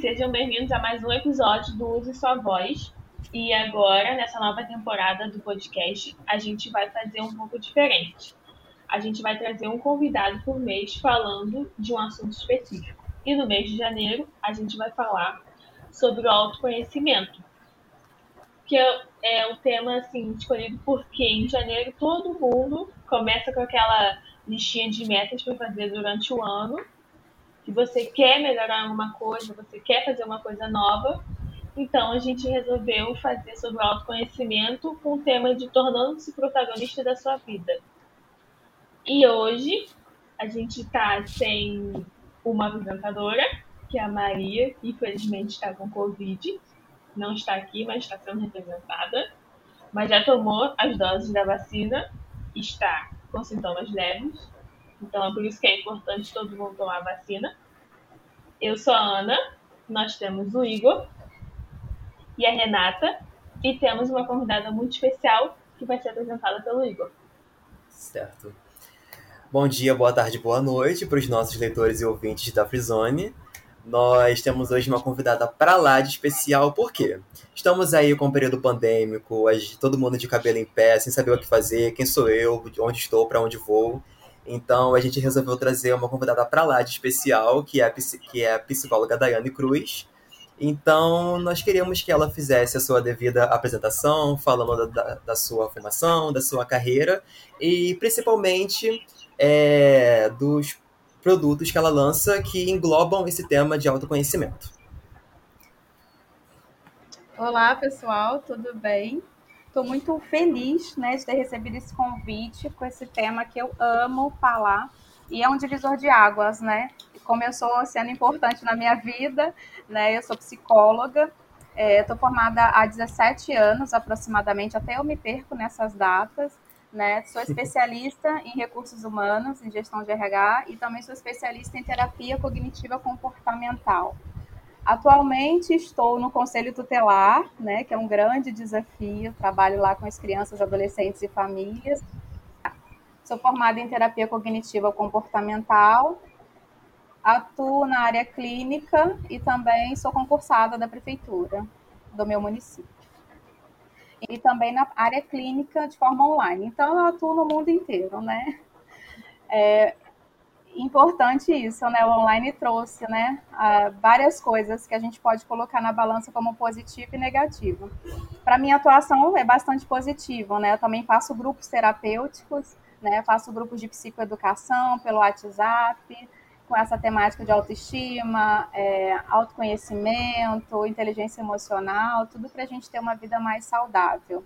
Sejam bem-vindos a mais um episódio do Use Sua Voz. E agora, nessa nova temporada do podcast, a gente vai fazer um pouco diferente. A gente vai trazer um convidado por mês falando de um assunto específico. E no mês de janeiro, a gente vai falar sobre o autoconhecimento, que é, é um tema assim escolhido porque em janeiro todo mundo começa com aquela listinha de metas para fazer durante o ano que você quer melhorar alguma coisa, você quer fazer uma coisa nova. Então a gente resolveu fazer sobre o autoconhecimento com o tema de tornando-se protagonista da sua vida. E hoje a gente está sem uma apresentadora, que é a Maria, que infelizmente está com Covid. Não está aqui, mas está sendo representada. Mas já tomou as doses da vacina, está com sintomas leves então é por isso que é importante todo mundo tomar a vacina. Eu sou a Ana, nós temos o Igor e a Renata, e temos uma convidada muito especial que vai ser apresentada pelo Igor. Certo. Bom dia, boa tarde, boa noite para os nossos leitores e ouvintes da Frizone. Nós temos hoje uma convidada para lá de especial, por quê? Estamos aí com o período pandêmico, todo mundo de cabelo em pé, sem saber o que fazer, quem sou eu, onde estou, para onde vou. Então a gente resolveu trazer uma convidada para lá de especial, que é, a, que é a psicóloga Daiane Cruz. Então nós queríamos que ela fizesse a sua devida apresentação, falando da, da sua formação, da sua carreira e principalmente é, dos produtos que ela lança que englobam esse tema de autoconhecimento. Olá, pessoal, tudo bem? Estou muito feliz né, de ter recebido esse convite com esse tema que eu amo falar e é um divisor de águas, né? Começou sendo importante na minha vida, né? Eu sou psicóloga, estou é, formada há 17 anos aproximadamente, até eu me perco nessas datas, né? Sou especialista em recursos humanos, em gestão de RH e também sou especialista em terapia cognitiva comportamental. Atualmente estou no Conselho Tutelar, né, que é um grande desafio, trabalho lá com as crianças, adolescentes e famílias. Sou formada em terapia cognitiva comportamental, atuo na área clínica e também sou concursada da prefeitura do meu município. E também na área clínica de forma online. Então, eu atuo no mundo inteiro, né? É, importante isso, né? O online trouxe, né? várias coisas que a gente pode colocar na balança como positivo e negativo. Para minha atuação é bastante positivo, né? Eu também faço grupos terapêuticos, né? faço grupos de psicoeducação pelo WhatsApp, com essa temática de autoestima, é, autoconhecimento, inteligência emocional, tudo para a gente ter uma vida mais saudável.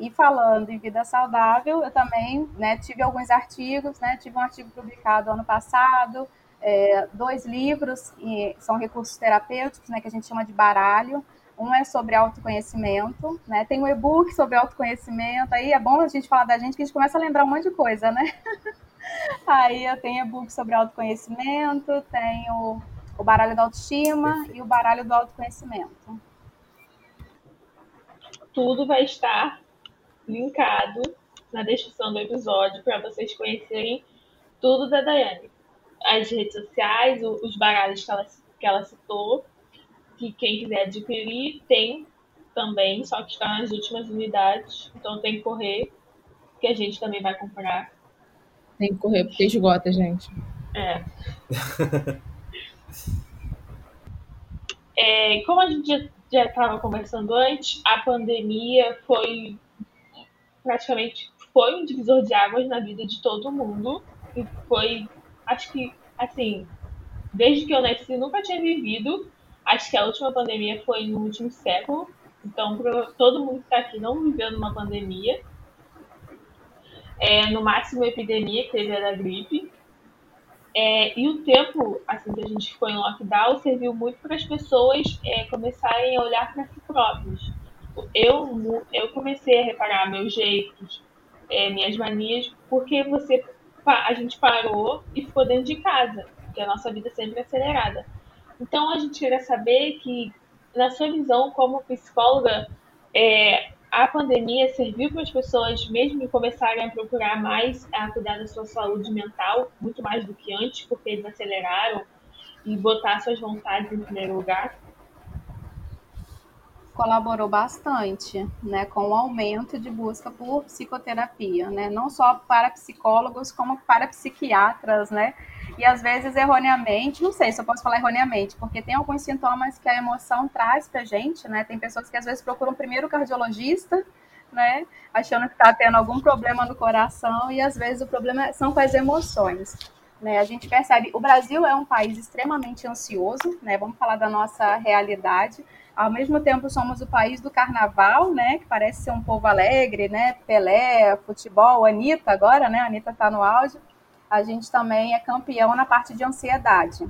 E falando em vida saudável, eu também né, tive alguns artigos, né, tive um artigo publicado ano passado, é, dois livros, e são recursos terapêuticos, né, que a gente chama de baralho. Um é sobre autoconhecimento, né? Tem um e-book sobre autoconhecimento. Aí é bom a gente falar da gente que a gente começa a lembrar um monte de coisa, né? Aí eu tenho e-book sobre autoconhecimento, tenho o baralho da autoestima Perfeito. e o baralho do autoconhecimento. Tudo vai estar linkado na descrição do episódio para vocês conhecerem tudo da Daiane. As redes sociais, os baralhos que ela, que ela citou, que quem quiser adquirir tem também, só que está nas últimas unidades, então tem que correr, que a gente também vai comprar. Tem que correr porque esgota, gente. É. é como a gente já estava conversando antes, a pandemia foi praticamente foi um divisor de águas na vida de todo mundo. E foi, acho que, assim, desde que eu nasci, nunca tinha vivido. Acho que a última pandemia foi no último século. Então, todo mundo que está aqui não viveu numa pandemia. É, no máximo, a epidemia que teve era a gripe. É, e o tempo assim, que a gente ficou em lockdown serviu muito para as pessoas é, começarem a olhar para si próprios eu, eu comecei a reparar meus jeitos, é, minhas manias, porque você a gente parou e ficou dentro de casa, porque a nossa vida sempre é acelerada. Então a gente queria saber que, na sua visão como psicóloga, é, a pandemia serviu para as pessoas mesmo começarem a procurar mais a cuidar da sua saúde mental, muito mais do que antes, porque eles aceleraram e botar suas vontades em primeiro lugar? Colaborou bastante, né, com o aumento de busca por psicoterapia, né, não só para psicólogos como para psiquiatras, né, e às vezes erroneamente, não sei se eu posso falar erroneamente, porque tem alguns sintomas que a emoção traz para gente, né, tem pessoas que às vezes procuram primeiro o cardiologista, né, achando que está tendo algum problema no coração e às vezes o problema são com as emoções. Né, a gente percebe, o Brasil é um país extremamente ansioso, né, vamos falar da nossa realidade, ao mesmo tempo somos o país do carnaval, né? Que parece ser um povo alegre, né? Pelé, futebol, Anitta agora, né? Anitta está no auge. A gente também é campeão na parte de ansiedade.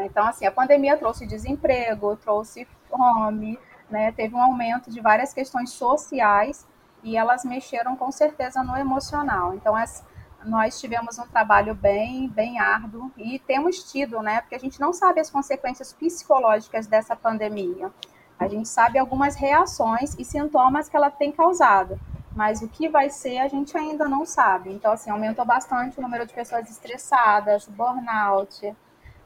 Então, assim, a pandemia trouxe desemprego, trouxe fome, né? Teve um aumento de várias questões sociais e elas mexeram com certeza no emocional. Então, as, nós tivemos um trabalho bem, bem árduo e temos tido, né? Porque a gente não sabe as consequências psicológicas dessa pandemia. A gente sabe algumas reações e sintomas que ela tem causado, mas o que vai ser a gente ainda não sabe. Então, assim, aumentou bastante o número de pessoas estressadas, burnout,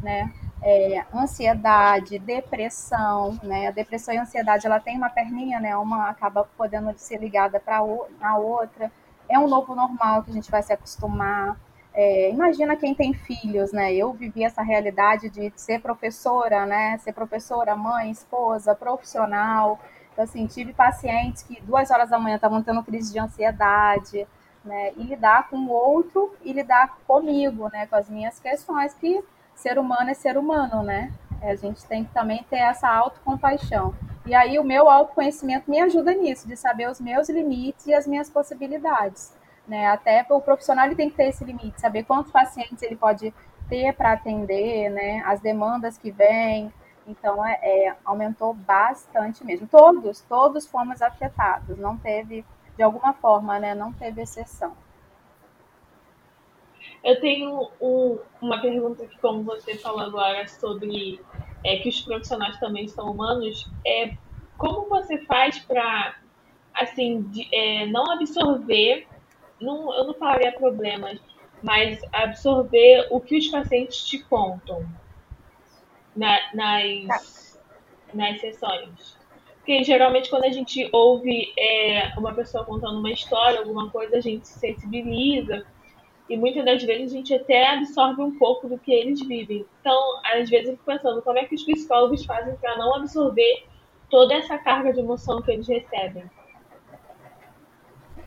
né? É, ansiedade, depressão, né? A depressão e a ansiedade, ela tem uma perninha, né? Uma acaba podendo ser ligada para a outra é um novo normal que a gente vai se acostumar. É, imagina quem tem filhos, né? Eu vivi essa realidade de ser professora, né? Ser professora, mãe, esposa, profissional. Então, assim, tive pacientes que duas horas da manhã estavam tendo crise de ansiedade, né? E lidar com o outro e lidar comigo, né? Com as minhas questões, que ser humano é ser humano, né? É, a gente tem que também ter essa autocompaixão. E aí o meu autoconhecimento me ajuda nisso, de saber os meus limites e as minhas possibilidades. Né? Até o profissional ele tem que ter esse limite, saber quantos pacientes ele pode ter para atender, né? as demandas que vêm. Então, é, é, aumentou bastante mesmo. Todos, todos fomos afetados, não teve, de alguma forma, né? não teve exceção. Eu tenho um, uma pergunta que, como você falou agora, sobre é, que os profissionais também são humanos, é, como você faz para assim, é, não absorver, não, eu não falaria problemas, mas absorver o que os pacientes te contam na, nas, nas sessões. Porque geralmente quando a gente ouve é, uma pessoa contando uma história, alguma coisa, a gente se sensibiliza e muitas das vezes a gente até absorve um pouco do que eles vivem. Então, às vezes eu fico pensando como é que os psicólogos fazem para não absorver toda essa carga de emoção que eles recebem.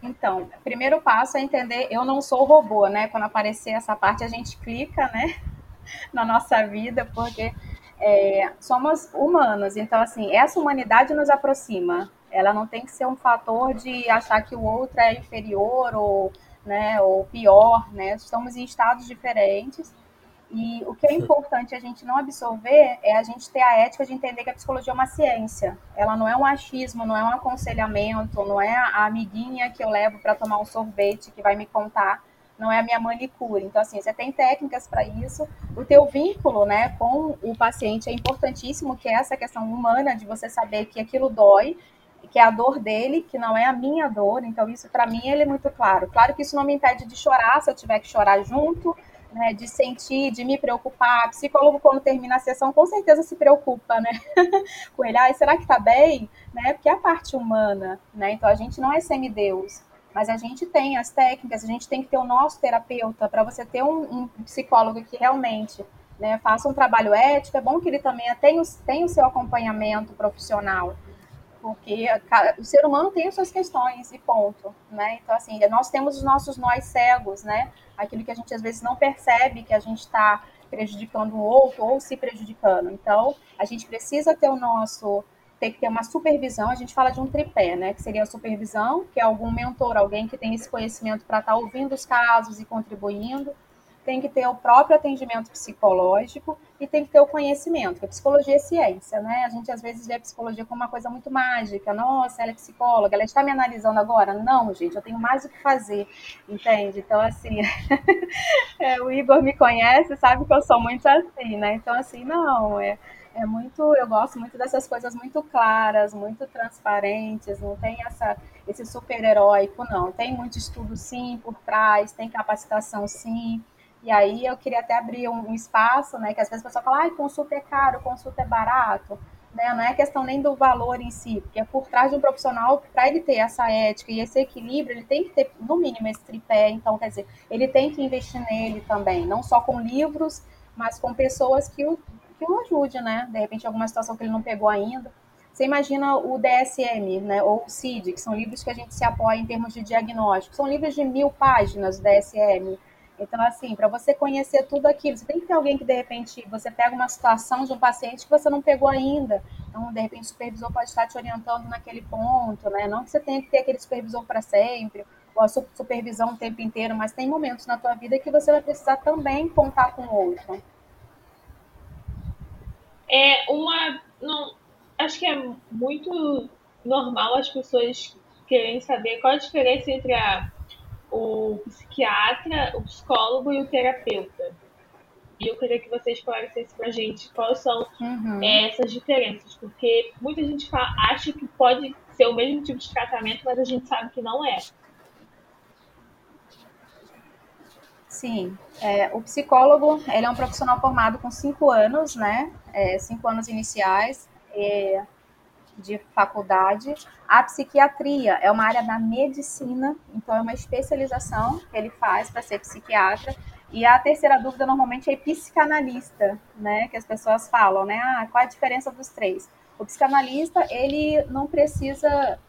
Então, primeiro passo é entender, eu não sou robô, né? Quando aparecer essa parte, a gente clica, né? Na nossa vida, porque é, somos humanos. Então, assim, essa humanidade nos aproxima. Ela não tem que ser um fator de achar que o outro é inferior ou né, ou pior, né? Estamos em estados diferentes. E o que é importante a gente não absorver é a gente ter a ética de entender que a psicologia é uma ciência. Ela não é um achismo, não é um aconselhamento, não é a amiguinha que eu levo para tomar um sorvete que vai me contar, não é a minha manicure. Então, assim, você tem técnicas para isso. O teu vínculo né, com o paciente é importantíssimo, que é essa questão humana de você saber que aquilo dói que é a dor dele, que não é a minha dor. Então, isso para mim ele é muito claro. Claro que isso não me impede de chorar se eu tiver que chorar junto, né, de sentir, de me preocupar. O psicólogo, quando termina a sessão, com certeza se preocupa, né? Com ele, ah, será que tá bem? Né? Porque é a parte humana, né? Então a gente não é semideus. Mas a gente tem as técnicas, a gente tem que ter o nosso terapeuta para você ter um, um, psicólogo que realmente né, faça um trabalho ético. É bom que ele também tenha, tenha o seu acompanhamento profissional porque o ser humano tem as suas questões e ponto, né? Então, assim, nós temos os nossos nós cegos, né? Aquilo que a gente às vezes não percebe que a gente está prejudicando o outro ou se prejudicando. Então, a gente precisa ter o nosso tem que ter uma supervisão, a gente fala de um tripé, né? Que seria a supervisão, que é algum mentor, alguém que tem esse conhecimento para estar tá ouvindo os casos e contribuindo tem que ter o próprio atendimento psicológico e tem que ter o conhecimento, porque psicologia é ciência, né? A gente às vezes vê a psicologia como uma coisa muito mágica. Nossa, ela é psicóloga, ela está me analisando agora. Não, gente, eu tenho mais o que fazer, entende? Então, assim, é, o Igor me conhece, sabe que eu sou muito assim, né? Então, assim, não, é, é muito, eu gosto muito dessas coisas muito claras, muito transparentes, não tem essa, esse super heróico, não. Tem muito estudo sim por trás, tem capacitação sim E aí eu queria até abrir um, espaço, né? Que às vezes a pessoa fala, ai, consulta é caro, consulta é barato. Né? Não é questão nem do valor em si, porque é por trás de um profissional, para ele ter essa ética e esse equilíbrio, ele tem que ter, no mínimo, esse tripé. Então, quer dizer, ele tem que investir nele também, não só com livros, mas com pessoas que o, que o ajude, né? De repente, alguma situação que ele não pegou ainda. Você imagina o DSM, né, ou o CID, que são livros que a gente se apoia em termos de diagnóstico. São livros de mil páginas, o DSM. Então, assim, para você conhecer tudo aquilo, você tem que ter alguém que, de repente, você pega uma situação de um paciente que você não pegou ainda. Então, de repente, o supervisor pode estar te orientando naquele ponto, né? Não que você tenha que ter aquele supervisor para sempre, ou a supervisão o tempo inteiro, mas tem momentos na tua vida que você vai precisar também contar com outro. É uma. Não, acho que é muito normal as pessoas querem saber qual a diferença entre a o psiquiatra, o psicólogo e o terapeuta. E eu queria que você esclarecesse pra gente quais são uhum. é, essas diferenças, porque muita gente fala, acha que pode ser o mesmo tipo de tratamento, mas a gente sabe que não é. Sim, é, o psicólogo ele é um profissional formado com cinco anos, né? É, cinco anos iniciais. É, de faculdade. A psiquiatria é uma área da medicina, então é uma especialização que ele faz para ser psiquiatra. E a terceira dúvida normalmente é psicanalista, né? Que as pessoas falam, né? Ah, qual a diferença dos três? O psicanalista, ele não precisa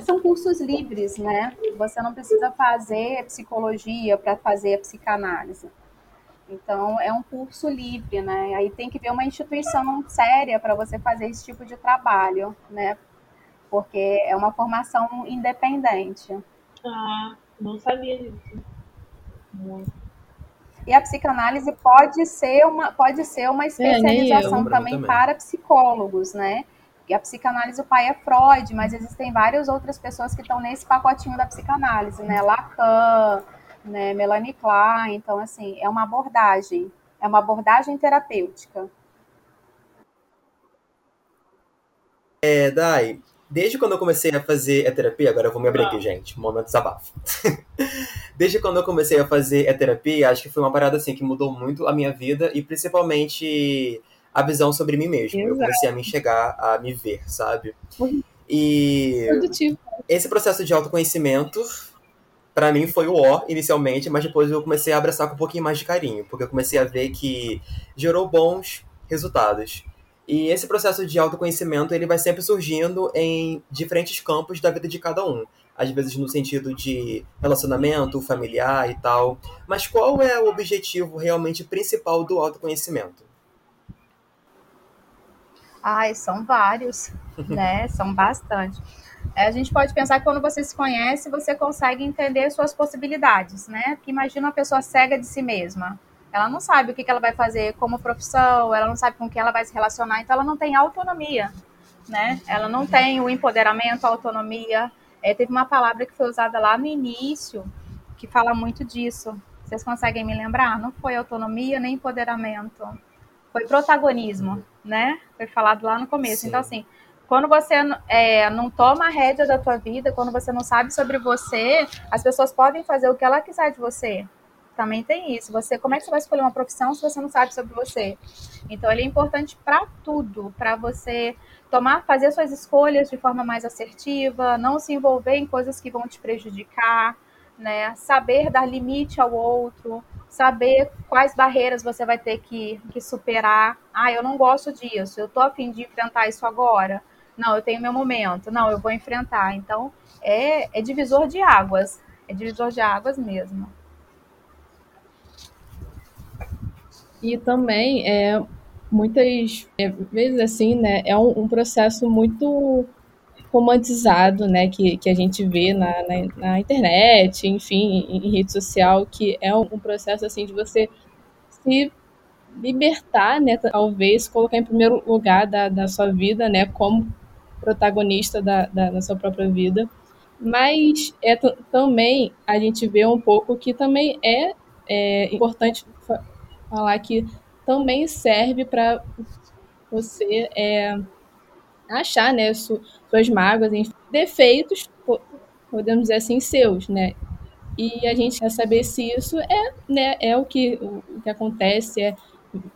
são cursos livres, né? Você não precisa fazer psicologia para fazer a psicanálise. Então, é um curso livre, né? Aí tem que ver uma instituição séria para você fazer esse tipo de trabalho, né? Porque é uma formação independente. Ah, não sabia disso. Muito. E a psicanálise pode ser uma, pode ser uma é, especialização é, também, também, para psicólogos, né? E a psicanálise, o pai é Freud, mas existem várias outras pessoas que estão nesse pacotinho da psicanálise, né? Lacan, né, Melanie Klein. Então, assim, é uma abordagem, é uma abordagem terapêutica. É, Dai, desde quando eu comecei a fazer a terapia, agora eu vou me abrir aqui, gente, momento desabafo. desde quando eu comecei a fazer a terapia, acho que foi uma parada assim que mudou muito a minha vida e principalmente a visão sobre mim mesmo. Exato. Eu comecei a me enxergar, a me ver, sabe? E esse processo de autoconhecimento para mim foi o ó inicialmente, mas depois eu comecei a abraçar com um pouquinho mais de carinho, porque eu comecei a ver que gerou bons resultados. E esse processo de autoconhecimento, ele vai sempre surgindo em diferentes campos da vida de cada um. Às vezes no sentido de relacionamento familiar e tal. Mas qual é o objetivo realmente principal do autoconhecimento? Ai, são vários, né? São bastante. É, a gente pode pensar que quando você se conhece, você consegue entender suas possibilidades, né? Porque imagina uma pessoa cega de si mesma. Ela não sabe o que ela vai fazer como profissão, ela não sabe com quem ela vai se relacionar, então ela não tem autonomia, né? Ela não tem o empoderamento, a autonomia. É, teve uma palavra que foi usada lá no início que fala muito disso. Vocês conseguem me lembrar? Não foi autonomia nem empoderamento. Foi protagonismo, né? Foi falado lá no começo. Sim. Então, assim, quando você é, não toma a rédea da tua vida, quando você não sabe sobre você, as pessoas podem fazer o que ela quiser de você. Também tem isso. Você, como é que você vai escolher uma profissão se você não sabe sobre você? Então, ele é importante para tudo, para você tomar, fazer suas escolhas de forma mais assertiva, não se envolver em coisas que vão te prejudicar, né? Saber dar limite ao outro, saber quais barreiras você vai ter que, que superar. Ah, eu não gosto disso, eu tô afim de enfrentar isso agora. Não, eu tenho meu momento. Não, eu vou enfrentar. Então, é, é divisor de águas. É divisor de águas mesmo. E também, é, muitas é, vezes, assim, né, é um, um, processo muito romantizado, né, que, que a gente vê na, na, na internet, enfim, em, em, rede social, que é um, um processo, assim, de você se libertar, né, talvez, colocar em primeiro lugar da, da sua vida, né, como protagonista da, da, da sua própria vida. Mas é também a gente vê um pouco que também é, é importante fa falar que também serve para você é, achar né, su suas mágoas, enfim, defeitos, podemos dizer assim, seus, né? E a gente quer saber se isso é, né, é o que, o que acontece, é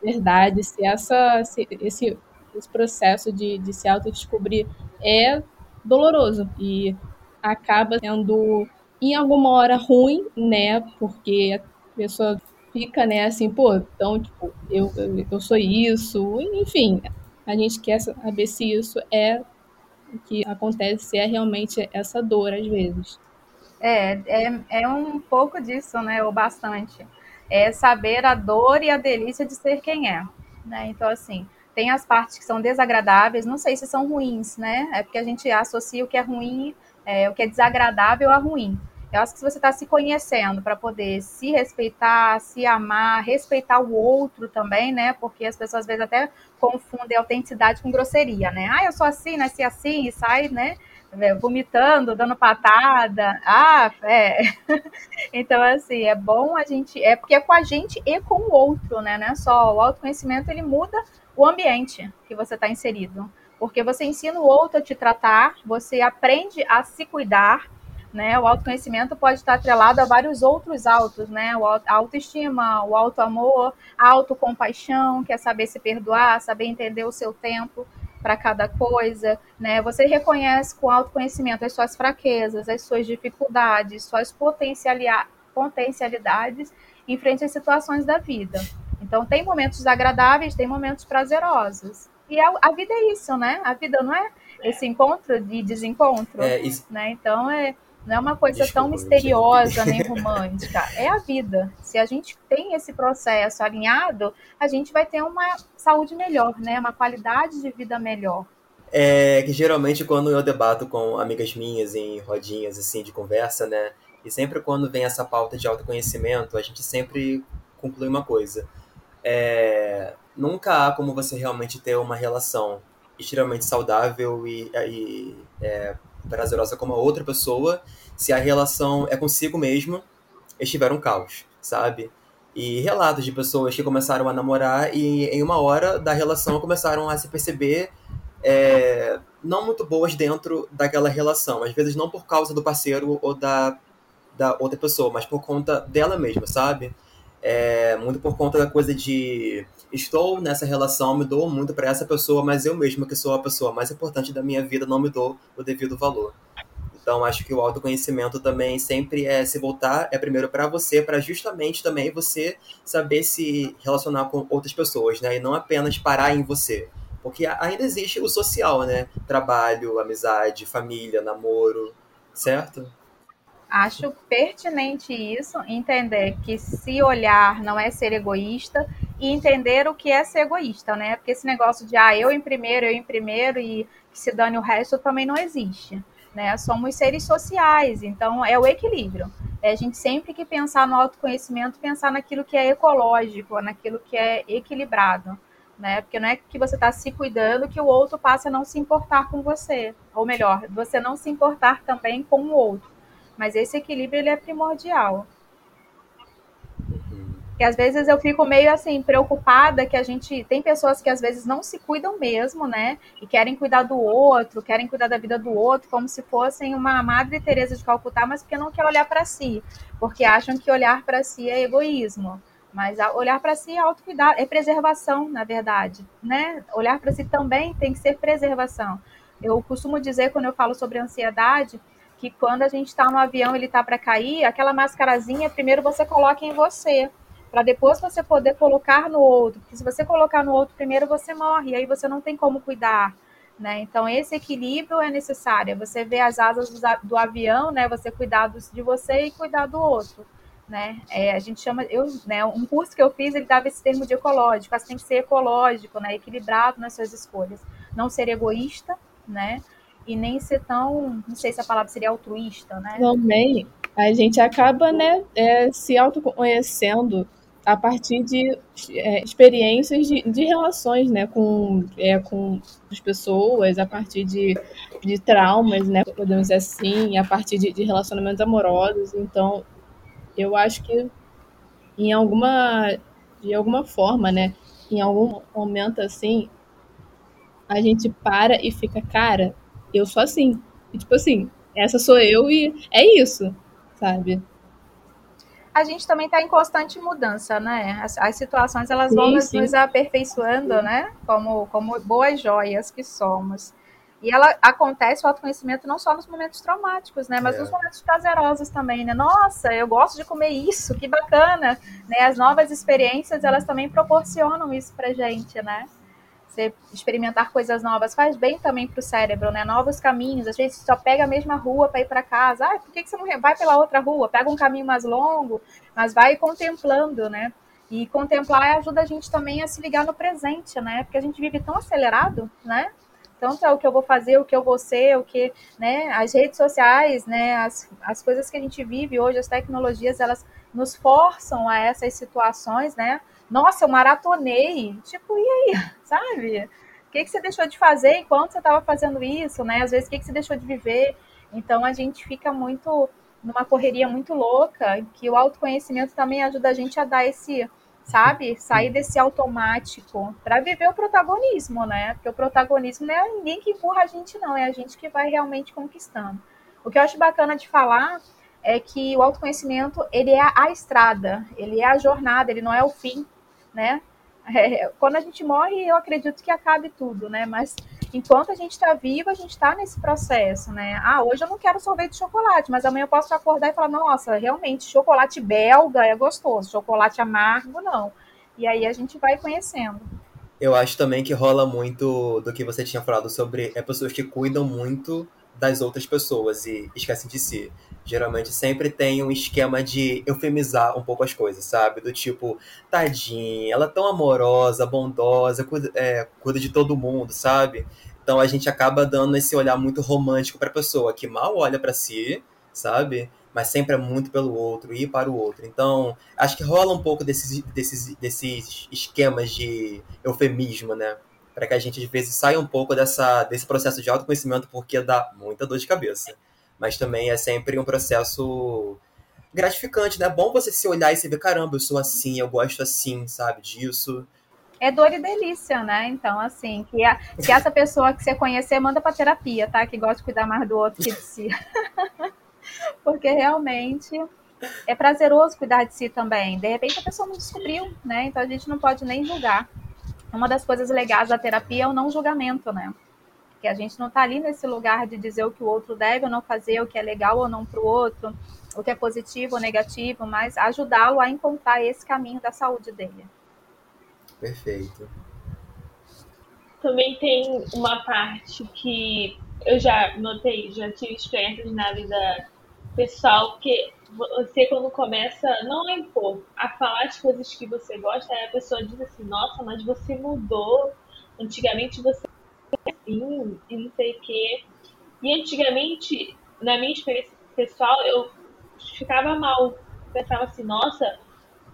verdade, se, essa, se esse, esse processo de, de se autodescobrir é doloroso e acaba sendo em alguma hora ruim, né? Porque a pessoa fica, né, assim, pô, então, tipo, eu, eu, sou isso, enfim, a gente quer saber se isso é o que acontece, se é realmente essa dor às vezes. É, é, é um pouco disso, né? Ou bastante. É saber a dor e a delícia de ser quem é. Né? Então, assim, tem as partes que são desagradáveis, não sei se são ruins, né? É porque a gente associa o que é ruim, é, o que é desagradável a ruim. Eu acho que se você está se conhecendo para poder se respeitar, se amar, respeitar o outro também, né? Porque as pessoas às vezes até confundem autenticidade com grosseria, né? Ah, eu sou assim, nasci assim, e sai, né? É, vomitando, dando patada. Ah, é. então, assim, é bom a gente. É porque é com a gente e com o outro, né? Não é só. O autoconhecimento ele muda o ambiente que você está inserido. Porque você ensina o outro a te tratar, você aprende a se cuidar, né? O autoconhecimento pode estar atrelado a vários outros autos, né? A autoestima, o auto-amor, a autocompaixão, que é saber se perdoar, saber entender o seu tempo para cada coisa, né? Você reconhece com autoconhecimento as suas fraquezas, as suas dificuldades, suas potencialidades em frente às situações da vida. Então, tem momentos desagradáveis, tem momentos prazerosos. E a, a vida é isso, né? A vida não é esse encontro de desencontro, é, isso... né? Então, é, não é uma coisa Desculpa, tão misteriosa nem romântica. É a vida. Se a gente tem esse processo alinhado, a gente vai ter uma saúde melhor, né? Uma qualidade de vida melhor. É que geralmente quando eu debato com amigas minhas em rodinhas assim de conversa, né? E sempre quando vem essa pauta de autoconhecimento, a gente sempre conclui uma coisa. É, nunca há como você realmente ter uma relação extremamente saudável e, e é, prazerosa como a outra pessoa se a relação é consigo mesmo, estiver um caos, sabe? E relatos de pessoas que começaram a namorar e em uma hora da relação começaram a se perceber é, não muito boas dentro daquela relação. Às vezes não por causa do parceiro ou da, da outra pessoa, mas por conta dela mesma, sabe? É, muito por conta da coisa de estou nessa relação, me dou muito para essa pessoa, mas eu mesma, que sou a pessoa mais importante da minha vida, não me dou o devido valor. Então, acho que o autoconhecimento também sempre é se voltar, é primeiro para você, para justamente também você saber se relacionar com outras pessoas, né? E não apenas parar em você. Porque ainda existe o social, né? Trabalho, amizade, família, namoro, certo? Acho pertinente isso, entender que se olhar não é ser egoísta e entender o que é ser egoísta, né? Porque esse negócio de ah, eu em primeiro, eu em primeiro e que se dane o resto também não existe né? Somos seres sociais, então é o equilíbrio. É a gente sempre que pensar no autoconhecimento, pensar naquilo que é ecológico, naquilo que é equilibrado, né? Porque não é que você está se cuidando que o outro passe a não se importar com você, ou melhor, você não se importar também com o outro. Mas esse equilíbrio ele é primordial que às vezes eu fico meio assim preocupada que a gente tem pessoas que às vezes não se cuidam mesmo, né? E querem cuidar do outro, querem cuidar da vida do outro, como se fossem uma Madre Teresa de Calcutá, mas porque não quer olhar para si, porque acham que olhar para si é egoísmo. Mas olhar para si é autocuidado, é preservação, na verdade, né? Olhar para si também tem que ser preservação. Eu costumo dizer quando eu falo sobre ansiedade que quando a gente está no avião ele está para cair, aquela mascarazinha primeiro você coloca em você para depois você poder colocar no outro. Porque se você colocar no outro primeiro, você morre, e aí você não tem como cuidar. Né? Então, esse equilíbrio é necessário. É você vê as asas do, avião, né? você cuidar de você e cuidar do outro. Né? É, a gente chama, eu, né, um curso que eu fiz, ele dava esse termo de ecológico, você tem que ser ecológico, né, equilibrado nas suas escolhas, não ser egoísta, né, e nem ser tão, não sei se a palavra seria altruísta, né. Também, a gente acaba, né, é, se autoconhecendo a partir de é, experiências de, de, relações, né, com, é, com as pessoas, a partir de, de traumas, né, podemos dizer assim, a partir de, de relacionamentos amorosos. Então, eu acho que em alguma, de alguma forma, né, em algum momento assim, a gente para e fica, cara, eu sou assim. E, tipo assim, essa sou eu e é isso, sabe? a gente também está em constante mudança, né? As, as situações elas sim, vão nos, nos, aperfeiçoando, né? Como, como boas joias que somos. E ela acontece o autoconhecimento não só nos momentos traumáticos, né? Mas é. nos momentos prazerosos também, né? Nossa, eu gosto de comer isso, que bacana, né? As novas experiências elas também proporcionam isso para gente, né? Você experimentar coisas novas faz bem também para o cérebro, né? Novos caminhos. Às vezes só pega a mesma rua para ir para casa. Ah, por que, que você não vai pela outra rua? Pega um caminho mais longo, mas vai contemplando, né? E contemplar ajuda a gente também a se ligar no presente, né? Porque a gente vive tão acelerado, né? Tanto é o que eu vou fazer, o que eu vou ser, o que, né? As redes sociais, né? As, as coisas que a gente vive hoje, as tecnologias, elas nos forçam a essas situações, né? Nossa, eu maratonei. Tipo, e aí? Sabe? O que, que você deixou de fazer enquanto você estava fazendo isso, né? Às vezes, o que, que você deixou de viver? Então, a gente fica muito numa correria muito louca, que o autoconhecimento também ajuda a gente a dar esse, sabe? Sair desse automático para viver o protagonismo, né? Porque o protagonismo não é ninguém que empurra a gente, não, é a gente que vai realmente conquistando. O que eu acho bacana de falar é que o autoconhecimento ele é a estrada, ele é a jornada, ele não é o fim, né? É, quando a gente morre, eu acredito que acabe tudo, né? Mas enquanto a gente está vivo, a gente está nesse processo, né? Ah, hoje eu não quero sorvete de chocolate, mas amanhã eu posso acordar e falar, nossa, realmente, chocolate belga é gostoso, chocolate amargo, não. E aí a gente vai conhecendo. Eu acho também que rola muito do que você tinha falado sobre é pessoas que cuidam muito das outras pessoas e esquecem de si. Geralmente sempre tem um esquema de eufemizar um pouco as coisas, sabe? Do tipo, tadinha, ela é tão amorosa, bondosa, cuida, é, cuida de todo mundo, sabe? Então a gente acaba dando esse olhar muito romântico pra pessoa, que mal olha para si, sabe? Mas sempre é muito pelo outro e para o outro. Então, acho que rola um pouco desses, desses, desses esquemas de eufemismo, né? Para que a gente, às vezes, saia um pouco dessa, desse processo de autoconhecimento, porque dá muita dor de cabeça. Mas também é sempre um processo gratificante, né? É bom você se olhar e se ver, caramba, eu sou assim, eu gosto assim, sabe, disso. É dor e delícia, né? Então, assim, que, a, que essa pessoa que você conhecer manda pra terapia, tá? Que gosta de cuidar mais do outro que de si. Porque realmente é prazeroso cuidar de si também. De repente a pessoa não descobriu, né? Então a gente não pode nem julgar uma das coisas legais da terapia é o não julgamento, né? Que a gente não está ali nesse lugar de dizer o que o outro deve ou não fazer, o que é legal ou não para o outro, o que é positivo ou negativo, mas ajudá-lo a encontrar esse caminho da saúde dele. Perfeito. Também tem uma parte que eu já notei, já tive experiências na vida pessoal, que você quando começa não a impor, a falar as coisas que você gosta, aí a pessoa diz assim, nossa, mas você mudou, antigamente você assim, e não sei o quê. E antigamente, na minha experiência pessoal, eu ficava mal. Pensava assim, nossa,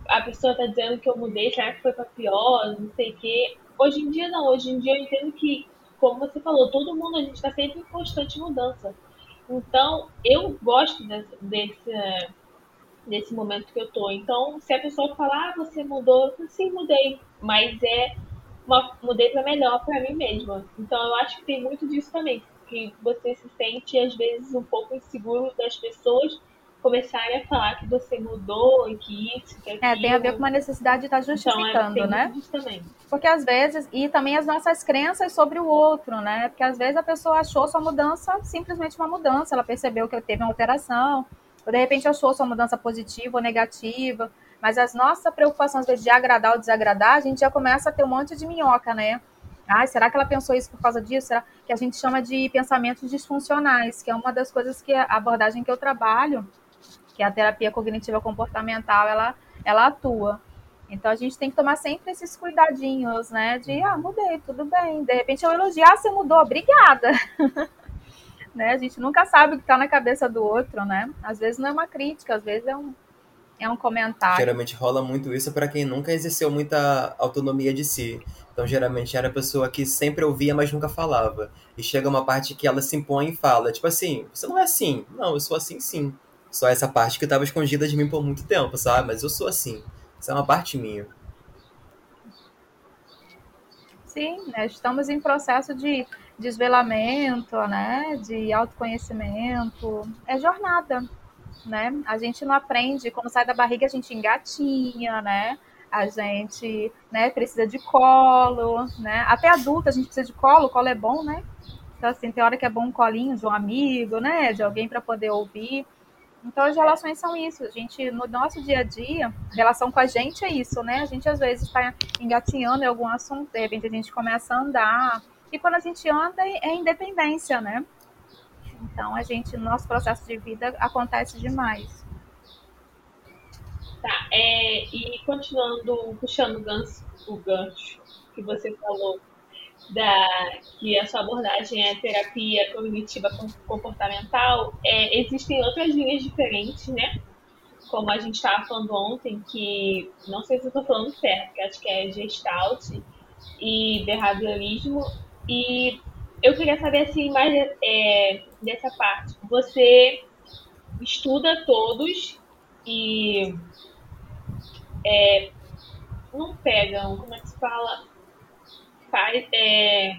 a pessoa tá dizendo que eu mudei, será que foi pra pior, não sei o quê. Hoje em dia não, hoje em dia eu entendo que, como você falou, todo mundo, a gente tá sempre em constante mudança. Então, eu gosto desse, desse, desse momento que eu tô. Então, se a pessoa falar, ah, você mudou, sim, mudei, mas é uma, mudei para melhor para mim mesma. Então, eu acho que tem muito disso também, que você se sente às vezes um pouco inseguro das pessoas começarem a falar que você mudou e que isso, que aquilo. É, tem a ver com uma necessidade de estar tá justificando, então, é, né? Também. Porque às vezes, e também as nossas crenças sobre o outro, né? Porque às vezes a pessoa achou sua mudança simplesmente uma mudança, ela percebeu que teve uma alteração, ou de repente achou sua mudança positiva ou negativa, mas as nossas preocupações de agradar ou desagradar, a gente já começa a ter um monte de minhoca, né? Ah, será que ela pensou isso por causa disso? Será que a gente chama de pensamentos disfuncionais, que é uma das coisas que a abordagem que eu trabalho que a terapia cognitiva comportamental ela, ela atua. Então a gente tem que tomar sempre esses cuidadinhos, né? De ah, mudei, tudo bem. De repente eu elogio, ah, você mudou, obrigada. né? A gente nunca sabe o que está na cabeça do outro, né? Às vezes não é uma crítica, às vezes é um, é um comentário. Geralmente rola muito isso para quem nunca exerceu muita autonomia de si. Então, geralmente era a pessoa que sempre ouvia, mas nunca falava. E chega uma parte que ela se impõe e fala, tipo assim, você não é assim. Não, eu sou assim sim. Só essa parte que estava escondida de mim por muito tempo, sabe? Mas eu sou assim. Isso é uma parte minha. Sim, né? estamos em processo de desvelamento, né? De autoconhecimento. É jornada, né? A gente não aprende, quando sai da barriga a gente engatinha, né? A gente, né, precisa de colo, né? Até adulta a gente precisa de colo, colo é bom, né? Então assim, tem hora que é bom um colinho de um amigo, né, de alguém para poder ouvir. Então as relações são isso. A gente no nosso dia a dia, relação com a gente é isso, né? A gente às vezes está engatinhando em algum assunto, de repente a gente começa a andar. E quando a gente anda é independência, né? Então, a gente, no nosso processo de vida, acontece demais. Tá, é, e continuando, puxando o gancho, o gancho que você falou, da, que a sua abordagem é terapia cognitiva comportamental, é, existem outras linhas diferentes, né? Como a gente estava falando ontem, que não sei se eu estou falando certo, que acho que é Gestalt e behaviorismo, e eu queria saber assim mais é, dessa parte. Você estuda todos e é, não pegam, como é que se fala? Faz, é,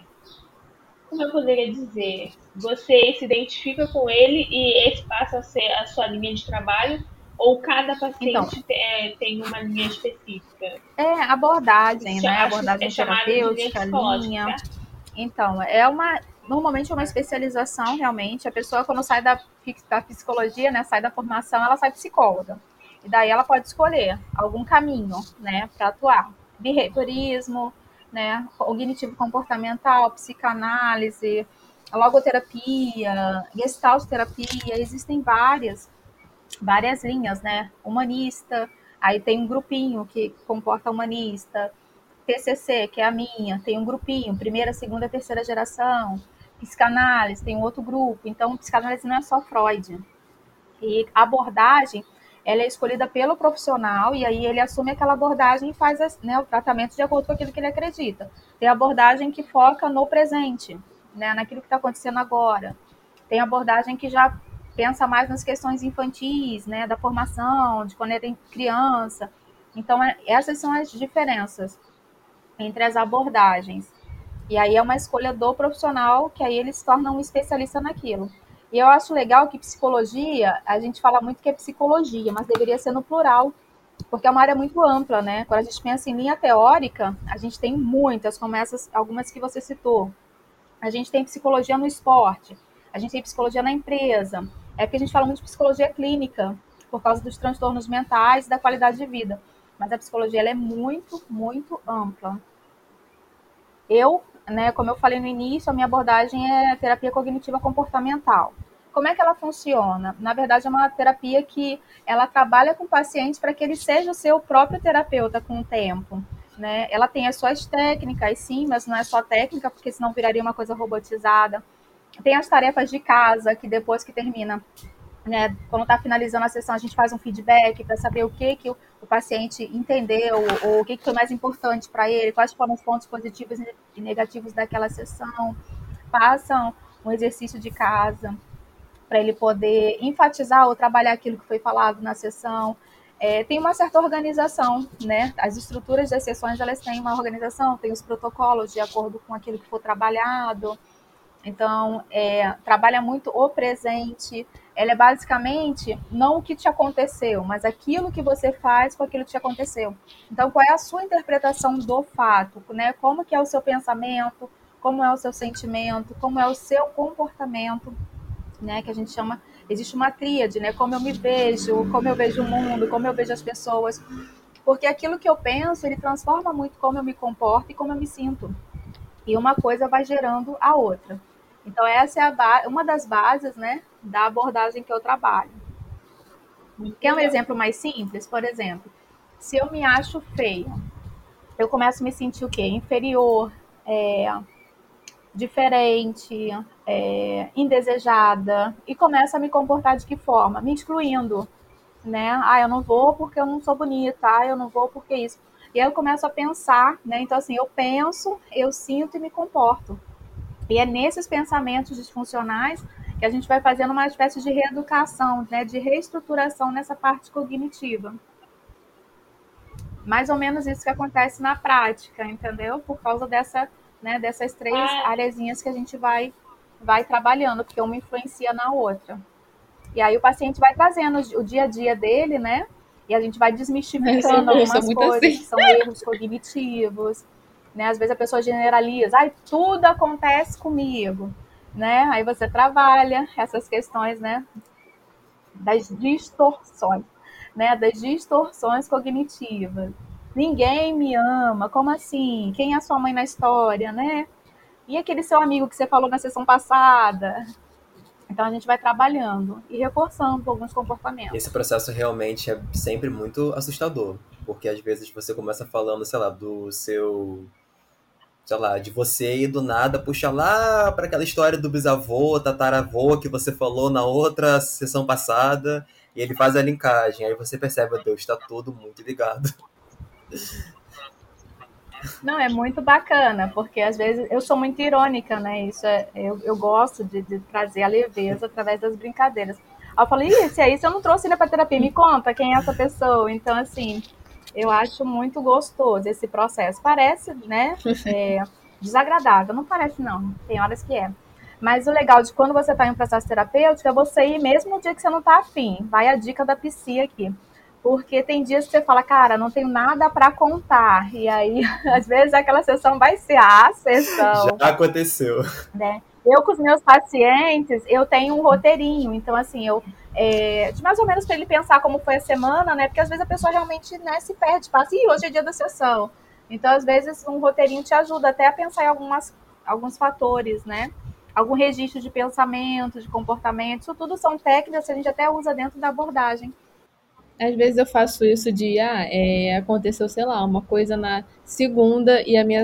como eu poderia dizer? Você se identifica com ele e esse passa a ser a sua linha de trabalho? Ou cada paciente então, é, tem uma linha específica? É, abordagem, né? Abordagem é terapêutica, linha. Então, é uma. Normalmente é uma especialização, realmente. A pessoa, quando sai da, da psicologia, né, sai da formação, ela sai psicóloga. E daí ela pode escolher algum caminho, né, para atuar. Behaviorismo, né, cognitivo comportamental, psicanálise, logoterapia, gestalt terapia, existem várias, várias linhas, né, humanista, aí tem um grupinho que comporta humanista, TCC, que é a minha, tem um grupinho, primeira, segunda, terceira geração, psicanálise, tem um outro grupo. Então, psicanálise não é só Freud. E abordagem, ela é escolhida pelo profissional e aí ele assume aquela abordagem e faz né, o tratamento de acordo com aquilo que ele acredita. Tem abordagem que foca no presente, né, naquilo que está acontecendo agora. Tem abordagem que já pensa mais nas questões infantis, né, da formação, de quando tem criança. Então, é, essas são as diferenças entre as abordagens. E aí é uma escolha do profissional, que aí ele se torna um especialista naquilo. E eu acho legal que psicologia, a gente fala muito que é psicologia, mas deveria ser no plural, porque é uma área muito ampla, né? Quando a gente pensa em linha teórica, a gente tem muitas, como essas, algumas que você citou. A gente tem psicologia no esporte, a gente tem psicologia na empresa. É porque a gente fala muito de psicologia clínica, por causa dos transtornos mentais e da qualidade de vida mas a psicologia ela é muito, muito ampla. Eu, né, como eu falei no início, a minha abordagem é terapia cognitiva comportamental. Como é que ela funciona? Na verdade, é uma terapia que ela trabalha com o paciente para que ele seja o seu próprio terapeuta com o tempo. Né? Ela tem as suas técnicas, sim, mas não é só técnica, porque senão viraria uma coisa robotizada. Tem as tarefas de casa, que depois que termina né, quando está finalizando a sessão, a gente faz um feedback para saber o que, que o, o paciente entendeu, ou o que, que foi mais importante para ele, quais foram os pontos positivos e negativos daquela sessão. Passam um exercício de casa para ele poder enfatizar ou trabalhar aquilo que foi falado na sessão. É, tem uma certa organização, né? As estruturas das sessões elas têm uma organização, tem os protocolos de acordo com aquilo que for trabalhado. Então, é, trabalha muito o presente. Ela é basicamente não o que te aconteceu, mas aquilo que você faz com aquilo que te aconteceu. Então, qual é a sua interpretação do fato? Né? Como que é o seu pensamento? Como é o seu sentimento? Como é o seu comportamento? Né? Que a gente chama... Existe uma tríade, né? Como eu me vejo, como eu vejo o mundo, como eu vejo as pessoas. Porque aquilo que eu penso, ele transforma muito como eu me comporto e como eu me sinto. E uma coisa vai gerando a outra. Então, essa é uma das bases né, da abordagem que eu trabalho. Quer um exemplo mais simples? Por exemplo, se eu me acho feia, eu começo a me sentir o quê? Inferior, é, diferente, é, indesejada, e começo a me comportar de que forma? Me excluindo, né? Ah, eu não vou porque eu não sou bonita, ah, eu não vou porque isso. E aí eu começo a pensar, né? Então, assim, eu penso, eu sinto e me comporto. E é nesses pensamentos disfuncionais que a gente vai fazendo uma espécie de reeducação, né, de reestruturação nessa parte cognitiva. Mais ou menos isso que acontece na prática, entendeu? Por causa dessa, né, dessas três ah. areazinhas que a gente vai vai trabalhando, porque uma influencia na outra. E aí o paciente vai trazendo o dia a dia dele, né? E a gente vai desmistificando algumas coisas assim. que são erros cognitivos, né? Às vezes a pessoa generaliza, ai, tudo acontece comigo, né? Aí você trabalha essas questões, né? Das distorções, né? Das distorções cognitivas. Ninguém me ama, como assim? Quem é sua mãe na história, né? E aquele seu amigo que você falou na sessão passada? Então a gente vai trabalhando e reforçando alguns comportamentos. Esse processo realmente é sempre muito assustador, porque às vezes você começa falando, sei lá, do seu sei lá, de você e do nada puxa lá para aquela história do bisavô, tataravô que você falou na outra sessão passada, e ele faz a linkagem. Aí você percebe, Deus, está tudo muito ligado. Não, é muito bacana, porque às vezes eu sou muito irônica, né? Isso é, eu, eu gosto de, de trazer a leveza através das brincadeiras. Aí eu falei, isso aí se eu não trouxe ele para terapia, me conta quem é essa pessoa. Então, assim, eu acho muito gostoso esse processo. Parece, né, é, desagradável. Não parece, não. Tem horas que é. Mas o legal de quando você está em um processo terapêutico é você ir mesmo no dia que você não está afim. Vai a dica da psi aqui. Porque tem dias que você fala, cara, não tenho nada para contar. E aí, às vezes, aquela sessão vai ser a sessão. Já aconteceu. Né? Eu, com os meus pacientes, eu tenho um roteirinho. Então, assim, eu. É, de mais ou menos para ele pensar como foi a semana, né? Porque às vezes a pessoa realmente né, se perde, fala assim, hoje é dia da sessão. Então, às vezes, um roteirinho te ajuda até a pensar em algumas, alguns fatores, né? Algum registro de pensamento, de comportamento. Isso tudo são técnicas que a gente até usa dentro da abordagem. Às vezes eu faço isso de, ah, é, aconteceu, sei lá, uma coisa na segunda e a minha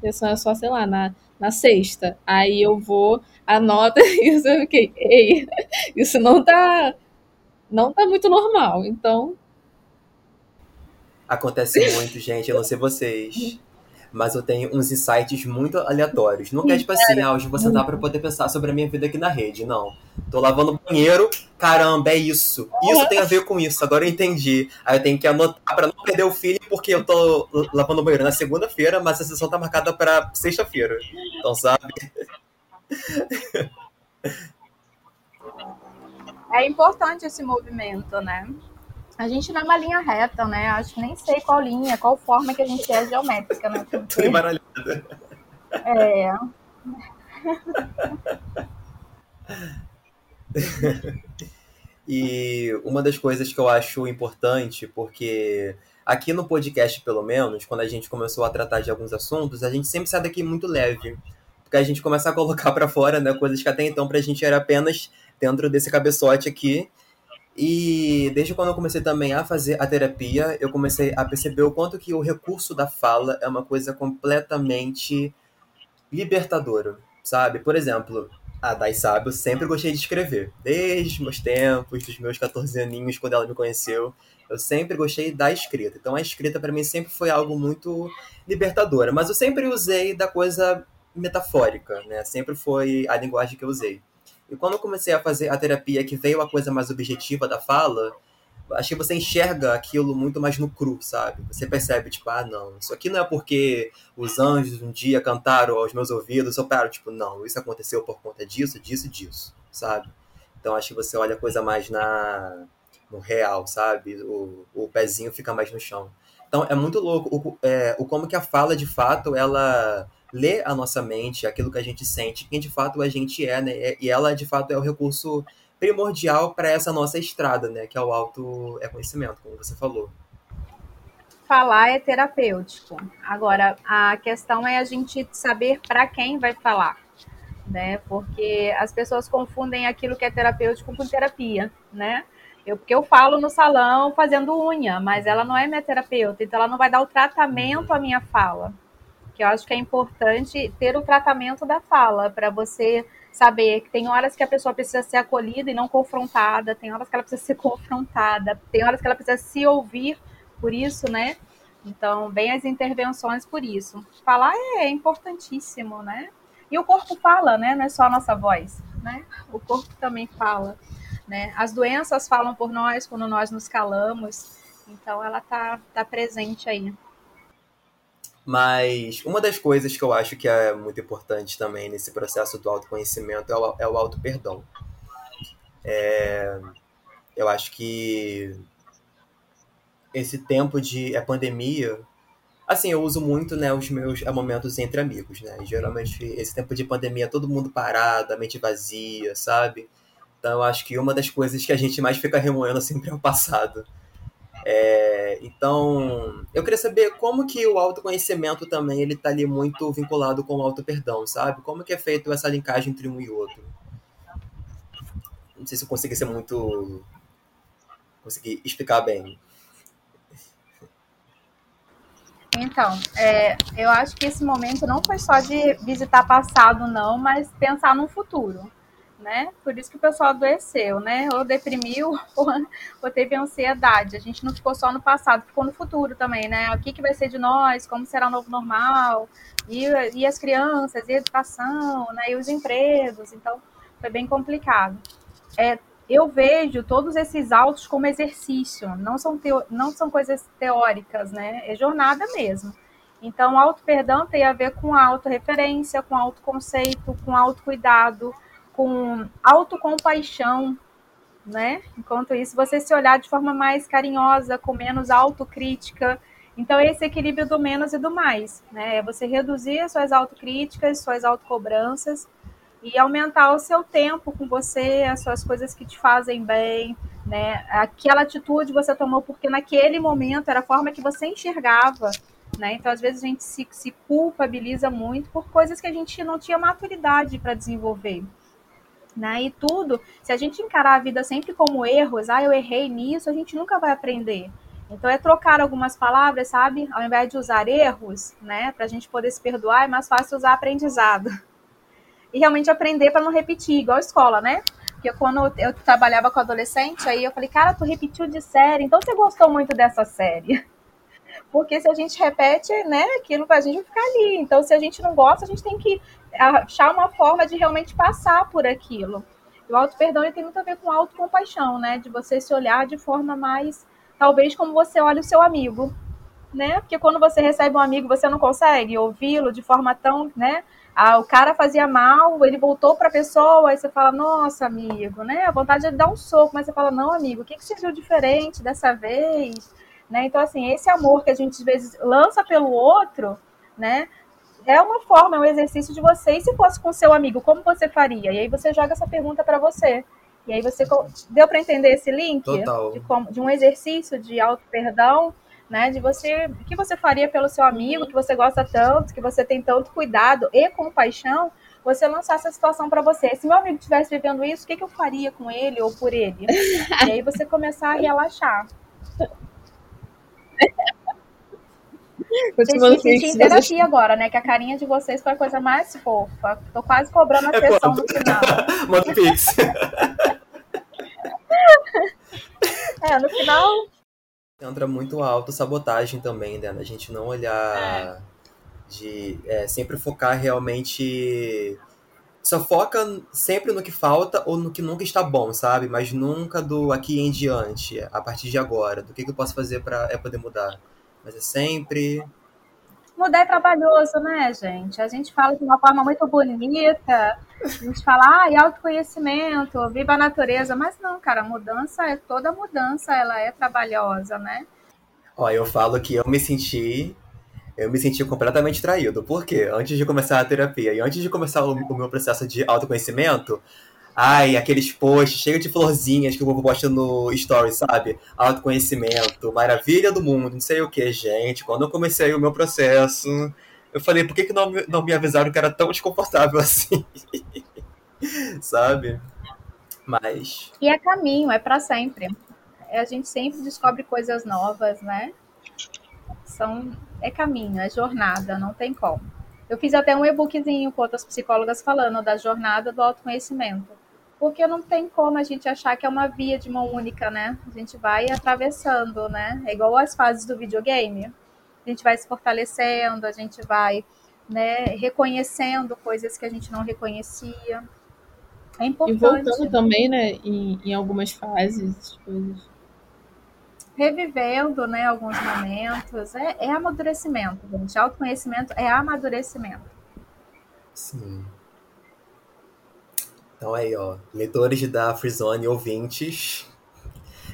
sessão é só, sei lá, na, na sexta. Aí eu vou, anoto isso, eu fiquei, ei, isso não tá, não tá muito normal, então... Acontece muito, gente, eu não sei vocês mas eu tenho uns insights muito aleatórios. Não é tipo assim, ah, hoje vou sentar pra poder pensar sobre a minha vida aqui na rede. Não. Tô lavando banheiro, caramba, é isso. Isso tem a ver com isso, agora eu entendi. Aí eu tenho que anotar pra não perder o filho, porque eu tô lavando banheiro na segunda-feira, mas a sessão tá marcada pra sexta-feira. Então, sabe? É importante esse movimento, né? A gente não é uma linha reta, né? Acho que nem sei qual linha, qual forma que a gente é geométrica, né? Porque... Tô embaralhada. É. e uma das coisas que eu acho importante, porque aqui no podcast, pelo menos, quando a gente começou a tratar de alguns assuntos, a gente sempre sai daqui muito leve. Porque a gente começa a colocar para fora, né, coisas que até então pra gente era apenas dentro desse cabeçote aqui. E desde quando eu comecei também a fazer a terapia, eu comecei a perceber o quanto que o recurso da fala é uma coisa completamente libertadora, sabe? Por exemplo, a Dai sabe, eu sempre gostei de escrever. Desde os meus tempos, dos meus 14 aninhos, quando ela me conheceu, eu sempre gostei da escrita. Então a escrita para mim sempre foi algo muito libertadora, mas eu sempre usei da coisa metafórica, né? Sempre foi a linguagem que eu usei. E quando eu comecei a fazer a terapia, que veio a coisa mais objetiva da fala, acho que você enxerga aquilo muito mais no cru, sabe? Você percebe, tipo, ah, não, isso aqui não é porque os anjos um dia cantaram aos meus ouvidos, eu paro, tipo, não, isso aconteceu por conta disso, disso, disso, sabe? Então acho que você olha a coisa mais na no real, sabe? O, o pezinho fica mais no chão. Então é muito louco o, é, o como que a fala, de fato, ela ler a nossa mente, aquilo que a gente sente, quem de fato a gente é, né? E ela, de fato, é o recurso primordial para essa nossa estrada, né? Que é o auto-conhecimento, como você falou. Falar é terapêutico. Agora, a questão é a gente saber para quem vai falar, né? Porque as pessoas confundem aquilo que é terapêutico com terapia, né? Eu, porque eu falo no salão fazendo unha, mas ela não é minha terapeuta, então ela não vai dar o tratamento à minha fala, que eu acho que é importante ter o tratamento da fala, para você saber que tem horas que a pessoa precisa ser acolhida e não confrontada, tem horas que ela precisa ser confrontada, tem horas que ela precisa se ouvir por isso, né? Então, bem as intervenções por isso. Falar é importantíssimo, né? E o corpo fala, né? Não é só a nossa voz, né? O corpo também fala, né? As doenças falam por nós quando nós nos calamos. Então, ela tá, tá presente aí. Mas uma das coisas que eu acho que é muito importante também nesse processo do autoconhecimento é o, é o auto-perdão. É, eu acho que esse tempo de é, pandemia, assim, eu uso muito, né, os meus é, momentos entre amigos, né? Geralmente esse tempo de pandemia todo mundo parado, a mente vazia, sabe? Então eu acho que uma das coisas que a gente mais fica remoendo sempre é o passado. É, então, eu queria saber como que o autoconhecimento também ele tá ali muito vinculado com o auto-perdão, sabe? Como que é feito essa linkagem entre um e outro? Não sei se eu consegui ser muito... consegui explicar bem. Então, é, eu acho que esse momento não foi só de visitar passado, não, mas pensar no futuro né? Por isso que o pessoal adoeceu, né? Ou deprimiu ou, ou, teve ansiedade. A gente não ficou só no passado, ficou no futuro também, né? O que, que vai ser de nós, como será o novo normal, e, e as crianças, e a educação, né? E os empregos. Então, foi bem complicado. É, eu vejo todos esses autos como exercício, não são, teo, não são coisas teóricas, né? É jornada mesmo. Então, auto-perdão tem a ver com auto-referência, com autoconceito, com autocuidado, com autocompaixão, né? Enquanto isso, você se olhar de forma mais carinhosa, com menos autocrítica. Então, esse equilíbrio do menos e do mais, né? É você reduzir as suas autocríticas, suas autocobranças e aumentar o seu tempo com você, as suas coisas que te fazem bem, né? Aquela atitude você tomou porque naquele momento era a forma que você enxergava, né? Então, às vezes a gente se, se culpabiliza muito por coisas que a gente não tinha maturidade para desenvolver né? E tudo, se a gente encarar a vida sempre como erros, ah, eu errei nisso, a gente nunca vai aprender. Então é trocar algumas palavras, sabe? Ao invés de usar erros, né, para a gente poder se perdoar, é mais fácil usar aprendizado. E realmente aprender para não repetir, igual a escola, né? Porque quando eu trabalhava com adolescente, aí eu falei, cara, tu repetiu de série, então você gostou muito dessa série. Porque se a gente repete, né, aquilo a gente ficar ali. Então, se a gente não gosta, a gente tem que achar uma forma de realmente passar por aquilo. E o auto-perdão tem muito a ver com autocompaixão, né? De você se olhar de forma mais, talvez como você olha o seu amigo, né? Porque quando você recebe um amigo, você não consegue ouvi-lo de forma tão, né? Ah, o cara fazia mal, ele voltou para a pessoa, aí você fala, nossa, amigo, né? A vontade de dar um soco, mas você fala, não, amigo, o que, que você viu diferente dessa vez? Né? Então, assim, esse amor que a gente às vezes lança pelo outro, né? É uma forma, é um exercício de você. E se fosse com seu amigo, como você faria? E aí você joga essa pergunta para você. E aí você deu para entender esse link Total. De, como, de um exercício de auto perdão, né? De você, o que você faria pelo seu amigo que você gosta tanto, que você tem tanto cuidado e compaixão, você lançar essa situação para você. Se meu amigo estivesse vivendo isso, o que, que eu faria com ele ou por ele? e aí você começar a relaxar. Gente, gente em terapia agora, né? Que a carinha de vocês foi a coisa mais fofa. Tô quase cobrando a é sessão no final. Manda pix. é, no final... Entra muito a autossabotagem também, né? A gente não olhar... É. De é, sempre focar realmente só foca sempre no que falta ou no que nunca está bom, sabe? Mas nunca do aqui em diante, a partir de agora, do que, que eu posso fazer para é poder mudar mas é sempre. Mudar é trabalhoso, né, gente? A gente fala de uma forma muito bonita, a gente fala, ah, e autoconhecimento, viva a natureza, mas não, cara, mudança é toda mudança, ela é trabalhosa, né? Ó, eu falo que eu me senti eu me senti completamente traído. Por quê? Antes de começar a terapia e antes de começar o, o meu processo de autoconhecimento, Ai, aqueles posts cheios de florzinhas que o povo posta no story, sabe? Autoconhecimento, maravilha do mundo, não sei o que, gente. Quando eu comecei o meu processo, eu falei, por que, que não, não me avisaram que era tão desconfortável assim? sabe? Mas. E é caminho, é para sempre. A gente sempre descobre coisas novas, né? São, é caminho, é jornada, não tem como. Eu fiz até um e-bookzinho com outras psicólogas falando da jornada do autoconhecimento porque não tem como a gente achar que é uma via de mão única, né? A gente vai atravessando, né? É igual as fases do videogame. A gente vai se fortalecendo, a gente vai né, reconhecendo coisas que a gente não reconhecia. É importante. E voltando também, né, em, em algumas fases, coisas. Revivendo, né, alguns momentos. É, é amadurecimento, gente. Autoconhecimento é amadurecimento. Sim. Então aí, ó, leitores da Freezone, ouvintes,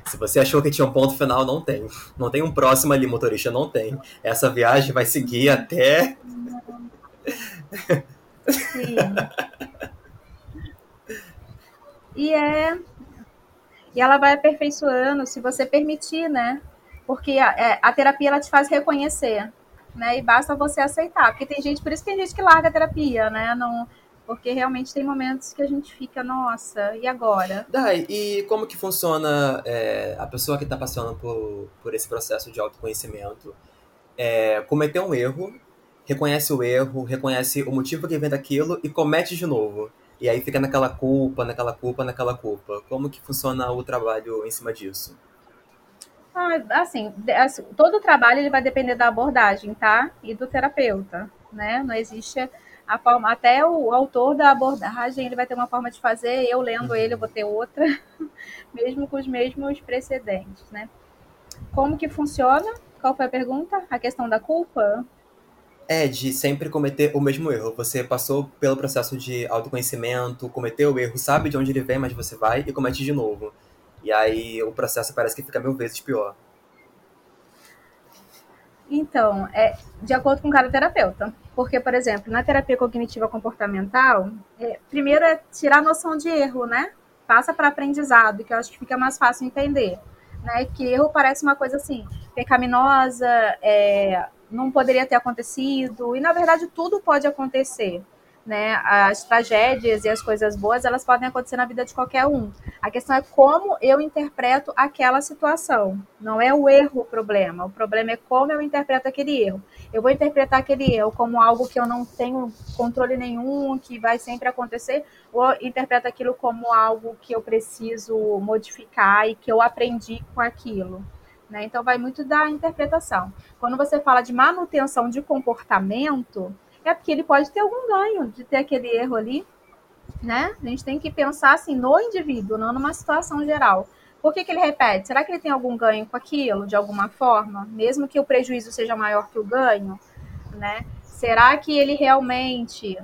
se você achou que tinha um ponto final, não tem. Não tem um próximo ali, motorista, não tem. Essa viagem vai seguir até. Sim. E é. E ela vai aperfeiçoando, se você permitir, né? Porque a, é, a terapia ela te faz reconhecer, né? E basta você aceitar. Porque tem gente, por isso que tem gente que larga a terapia, né? Não, porque realmente tem momentos que a gente fica, nossa, e agora? Dai, e como que funciona é, a pessoa que está passando por, por esse processo de autoconhecimento? É, cometeu um erro, reconhece o erro, reconhece o motivo que vem daquilo e comete de novo. E aí fica naquela culpa, naquela culpa, naquela culpa. Como que funciona o trabalho em cima disso? Ah, assim, assim, todo trabalho ele vai depender da abordagem, tá? E do terapeuta, né? Não existe a forma, até o autor da abordagem ele vai ter uma forma de fazer, eu lendo uhum. ele eu vou ter outra, mesmo com os mesmos precedentes, né? Como que funciona? Qual foi a pergunta? A questão da culpa? É, de sempre cometer o mesmo erro. Você passou pelo processo de autoconhecimento, cometeu o erro, sabe de onde ele vem, mas você vai e comete de novo. E aí o processo parece que fica mil vezes pior. Então, é de acordo com cada terapeuta. Porque, por exemplo, na terapia cognitiva comportamental, é, primeiro é tirar a noção de erro, né? Passa para aprendizado, que eu acho que fica mais fácil entender. Né? Que erro parece uma coisa assim, pecaminosa, é, não poderia ter acontecido, e na verdade tudo pode acontecer né? As tragédias e as coisas boas, elas podem acontecer na vida de qualquer um. A questão é como eu interpreto aquela situação. Não é o erro o problema. O problema é como eu interpreto aquele erro. Eu vou interpretar aquele erro como algo que eu não tenho controle nenhum, que vai sempre acontecer, ou interpreto aquilo como algo que eu preciso modificar e que eu aprendi com aquilo. Né? Então, vai muito da interpretação. Quando você fala de manutenção de comportamento, é porque ele pode ter algum ganho de ter aquele erro ali, né? A gente tem que pensar assim no indivíduo, não numa situação geral. Por que, que ele repete? Será que ele tem algum ganho com aquilo, de alguma forma? Mesmo que o prejuízo seja maior que o ganho, né? Será que ele realmente,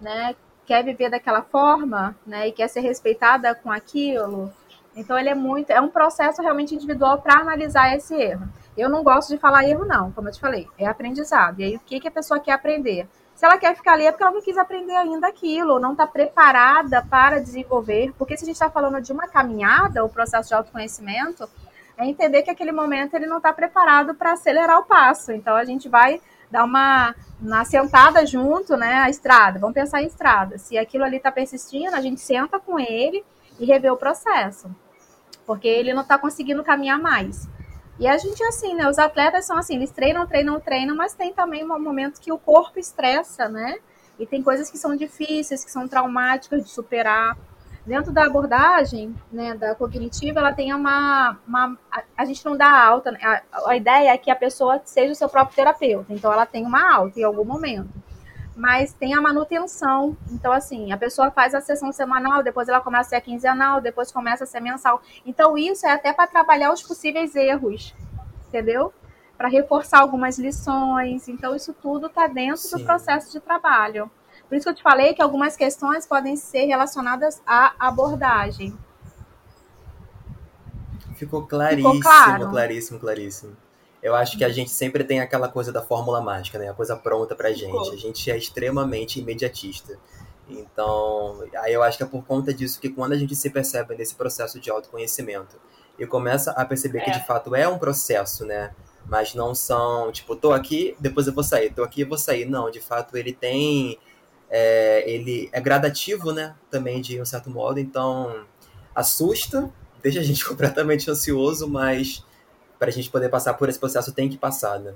né, quer viver daquela forma, né, e quer ser respeitada com aquilo? Então ele é muito, é um processo realmente individual para analisar esse erro. Eu não gosto de falar erro, não, como eu te falei, é aprendizado. E aí, o que, que a pessoa quer aprender? Se ela quer ficar ali, é porque ela não quis aprender ainda aquilo, não está preparada para desenvolver. Porque se a gente está falando de uma caminhada, o processo de autoconhecimento, é entender que aquele momento ele não está preparado para acelerar o passo. Então, a gente vai dar uma, uma sentada junto, né, a estrada. Vamos pensar em estrada. Se aquilo ali está persistindo, a gente senta com ele e revê o processo. Porque ele não está conseguindo caminhar mais. E a gente, assim, né? Os atletas são assim, eles treinam, treinam, treinam, mas tem também um momento que o corpo estressa, né? E tem coisas que são difíceis, que são traumáticas de superar. Dentro da abordagem, né, da cognitiva, ela tem uma. uma a, a gente não dá alta, né? a, a ideia é que a pessoa seja o seu próprio terapeuta. Então, ela tem uma alta em algum momento mas tem a manutenção. Então, assim, a pessoa faz a sessão semanal, depois ela começa a ser quinzenal, depois começa a ser mensal. Então, isso é até para trabalhar os possíveis erros, entendeu? Para reforçar algumas lições. Então, isso tudo está dentro Sim. do processo de trabalho. Por isso que eu te falei que algumas questões podem ser relacionadas à abordagem. Ficou claríssimo, Ficou claro. claríssimo, claríssimo. Eu acho que a gente sempre tem aquela coisa da fórmula mágica, né? A coisa pronta pra gente. A gente é extremamente imediatista. Então, aí eu acho que é por conta disso que quando a gente se percebe nesse processo de autoconhecimento e começa a perceber é. que de fato é um processo, né? Mas não são, tipo, tô aqui, depois eu vou sair, tô aqui, eu vou sair. Não, de fato ele tem. É, ele é gradativo, né? Também de um certo modo, então assusta, deixa a gente completamente ansioso, mas para a gente poder passar por esse processo, tem que passar, né?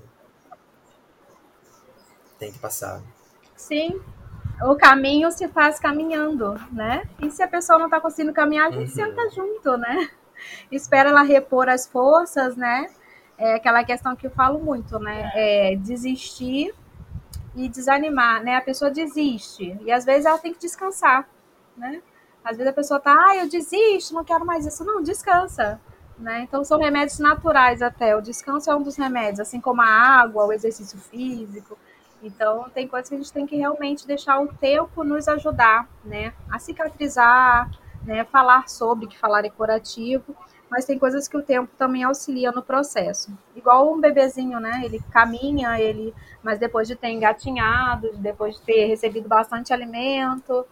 Tem que passar. Sim. O caminho se faz caminhando, né? E se a pessoa não está conseguindo caminhar, a gente uhum. senta junto, né? Espera ela repor as forças, né? É aquela questão que eu falo muito, né? É desistir e desanimar, né? A pessoa desiste e às vezes ela tem que descansar, né? Às vezes a pessoa tá, ah, eu desisto, não quero mais isso. Não, descansa. Né? Então, são remédios naturais até. O descanso é um dos remédios, assim como a água, o exercício físico. Então, tem coisas que a gente tem que realmente deixar o tempo nos ajudar, né? A cicatrizar, né? Falar sobre, que falar é curativo, mas tem coisas que o tempo também auxilia no processo. Igual um bebezinho, né? Ele caminha, ele, mas depois de ter engatinhado, depois de ter recebido bastante alimento,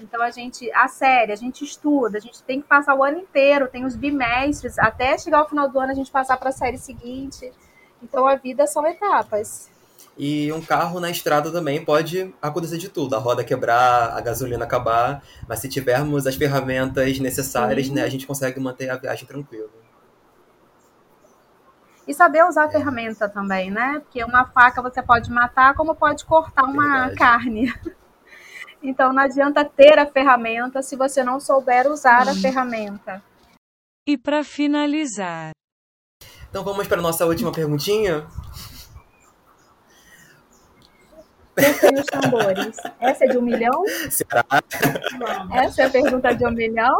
então a gente, a série, a gente estuda, a gente tem que passar o ano inteiro, tem os bimestres, até chegar ao final do ano a gente passar para a série seguinte. Então a vida são etapas. E um carro na estrada também pode acontecer de tudo. A roda quebrar, a gasolina acabar. Mas se tivermos as ferramentas necessárias, né, a gente consegue manter a viagem tranquila. E saber usar a ferramenta também, né? Porque uma faca você pode matar, como pode cortar uma Verdade. carne. Então não adianta ter a ferramenta se você não souber usar a ferramenta. E para finalizar. Então vamos para a nossa última perguntinha. os tambores. Essa é de um milhão? Será? Essa é a pergunta de um milhão?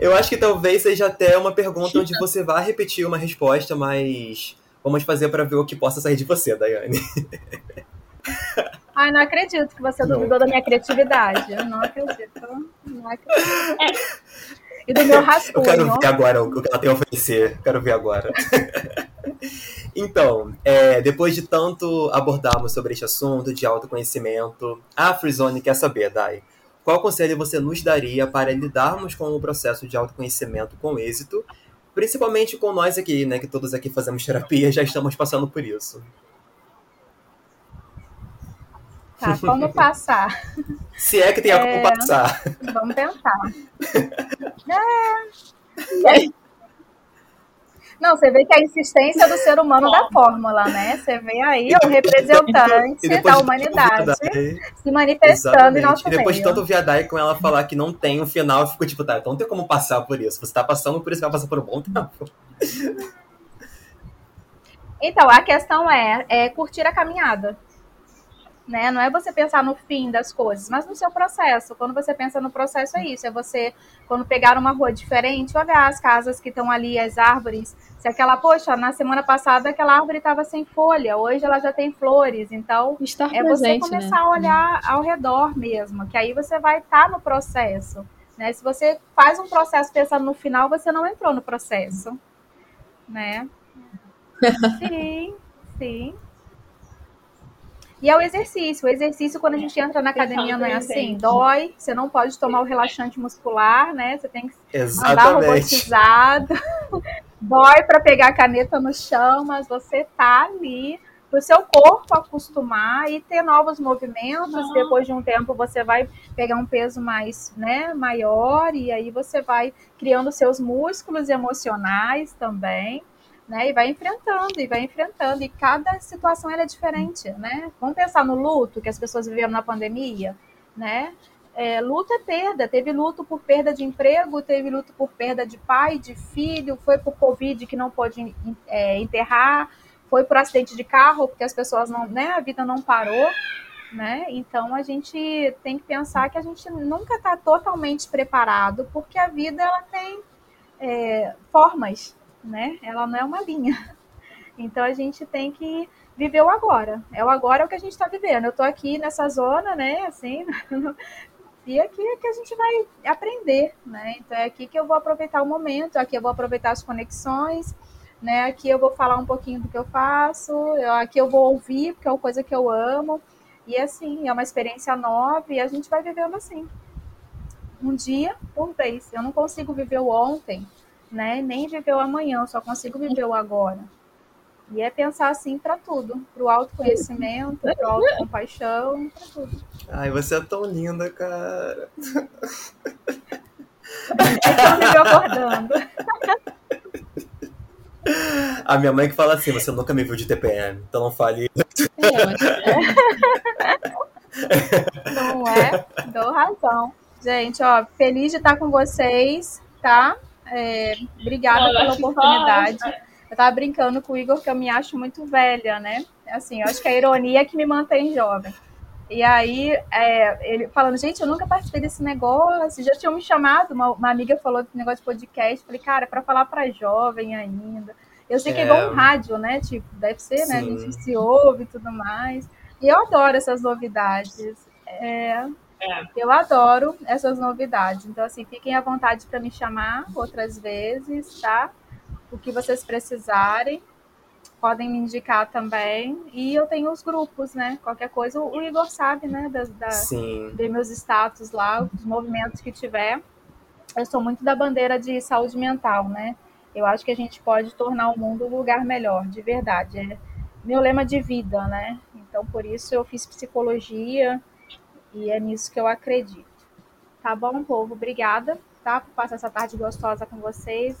Eu acho que talvez seja até uma pergunta onde você vai repetir uma resposta, mas vamos fazer para ver o que possa sair de você, Daiane. Ai, não acredito que você duvidou da minha criatividade. Eu não acredito. Não acredito. É. E do meu rascunho. Eu quero ver agora o que ela tem a oferecer. Quero ver agora. Então, é, depois de tanto abordarmos sobre este assunto de autoconhecimento, a Freezone quer saber, Dai, qual conselho você nos daria para lidarmos com o processo de autoconhecimento com êxito, principalmente com nós aqui, né, que todos aqui fazemos terapia, já estamos passando por isso. Tá, como passar? Se é que tem é, como passar. Vamos tentar. É. Não, você vê que a insistência do ser humano da fórmula, né? Você vê aí o representante da humanidade se manifestando Exatamente. em nosso E depois meio. de tanto viadai com ela falar que não tem um final, eu fico tipo, tá, então não tem como passar por isso. Você tá passando por isso, vai passar por um bom tempo. Então, a questão é, é curtir a caminhada né? Não é você pensar no fim das coisas, mas no seu processo. Quando você pensa no processo, é isso. É você, quando pegar uma rua diferente, olhar as casas que estão ali, as árvores. Se aquela, poxa, na semana passada aquela árvore estava sem folha, hoje ela já tem flores. Então, Estar é presente, você começar né? a olhar ao redor mesmo, que aí você vai estar tá no processo. Né? Se você faz um processo pensando no final, você não entrou no processo. Né? sim, sim. E é o exercício. O exercício, quando a gente entra na academia, não é assim, dói, você não pode tomar o relaxante muscular, né? Você tem que Exatamente. andar robotizado. dói para pegar a caneta no chão, mas você tá ali para o seu corpo acostumar e ter novos movimentos. Não. Depois de um tempo, você vai pegar um peso mais né, maior e aí você vai criando seus músculos emocionais também né? E vai enfrentando, e vai enfrentando, e cada situação é diferente, né? Vamos pensar no luto que as pessoas viveram na pandemia, né? É, luto é perda, teve luto por perda de emprego, teve luto por perda de pai, de filho, foi por Covid que não pôde é, enterrar, foi por acidente de carro, porque as pessoas não, né, a vida não parou, né? Então a gente tem que pensar que a gente nunca está totalmente preparado, porque a vida ela tem é, formas, né? Ela não é uma linha. Então a gente tem que viver o agora. É o agora o que a gente está vivendo. Eu estou aqui nessa zona, né? Assim, e aqui é que a gente vai aprender, né? Então é aqui que eu vou aproveitar o momento, aqui eu vou aproveitar as conexões, né? Aqui eu vou falar um pouquinho do que eu faço, aqui eu vou ouvir, porque é uma coisa que eu amo. E assim, é uma experiência nova e a gente vai vivendo assim. Um dia por vez. Eu não consigo viver o ontem, né? Nem viver o amanhã, eu só consigo viver o agora. E é pensar assim para tudo, para o autoconhecimento, para autocompaixão, para tudo. Ai, você é tão linda, cara. É que eu vivo acordando. A minha mãe que fala assim, você nunca me viu de TPM, então não fale. É, não é? Dou razão. Gente, ó, feliz de estar com vocês, tá? É, obrigada pela oportunidade. Eu tava brincando com o Igor que eu me acho muito velha, né? Assim, eu acho que a ironia é que me mantém jovem. E aí, é, ele falando, gente, eu nunca participei desse negócio, já tinham me chamado, uma, uma amiga falou do negócio de podcast, falei, cara, para falar para jovem ainda. Eu sei que é igual um rádio, né? Tipo, deve ser, Sim. né? A gente se ouve e tudo mais. E eu adoro essas novidades. É, é. Eu adoro essas novidades. Então, assim, fiquem à vontade para me chamar outras vezes, tá? O que vocês precisarem podem me indicar também. E eu tenho os grupos, né? Qualquer coisa, o Igor sabe, né? Da, da, de meus status lá, os movimentos que tiver. Eu sou muito da bandeira de saúde mental, né? Eu acho que a gente pode tornar o mundo um lugar melhor, de verdade. É meu lema de vida, né? Então, por isso eu fiz psicologia e é nisso que eu acredito. Tá bom, povo? Obrigada, tá? Por passar essa tarde gostosa com vocês.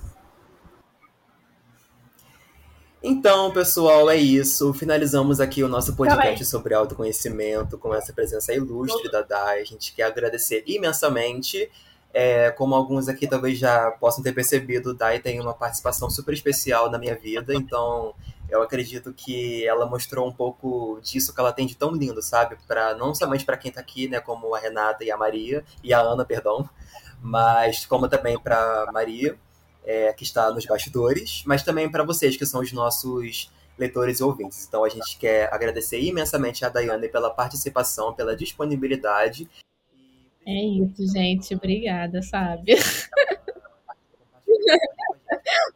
Então, pessoal, é isso. Finalizamos aqui o nosso podcast Também. sobre autoconhecimento com essa presença ilustre da Dai. A gente quer agradecer imensamente. É, como alguns aqui talvez já possam ter percebido, Dai tem uma participação super especial na minha vida, então eu acredito que ela mostrou um pouco disso que ela tem de tão lindo, sabe? Para não somente para quem está aqui, né, como a Renata e a Maria e a Ana, perdão, mas como também para Maria é, que está nos bastidores, mas também para vocês, que são os nossos leitores e ouvintes. Então a gente quer agradecer imensamente a Daiane pela participação, pela disponibilidade. É isso, gente. Obrigada, sabe?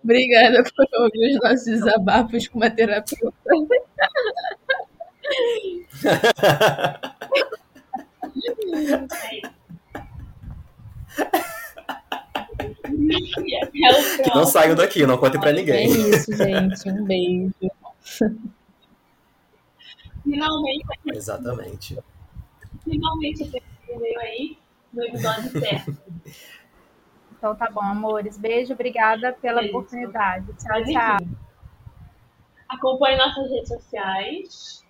Obrigada por ouvir os nossos desabafos com uma terapeuta. que não saiam daqui, não contem pra ninguém. É isso, gente. Um beijo. Finalmente. Exatamente. Finalmente você veio aí no episódio certo. Então tá bom, amores. Beijo, obrigada pela beijo. oportunidade. Tchau, tchau. Acompanhe nossas redes sociais,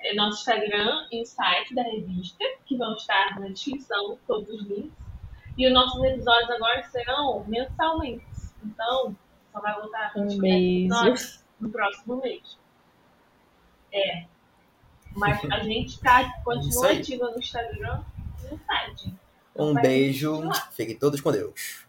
é nosso Instagram e o site da revista, que vão estar na descrição, todos os links. E os nossos episódios agora serão mensalmente. Então, só vai voltar a um beijo. no próximo mês. É. Mas a gente tá, continua ativa no Instagram e no site. Então, um beijo. Fiquem todos com Deus.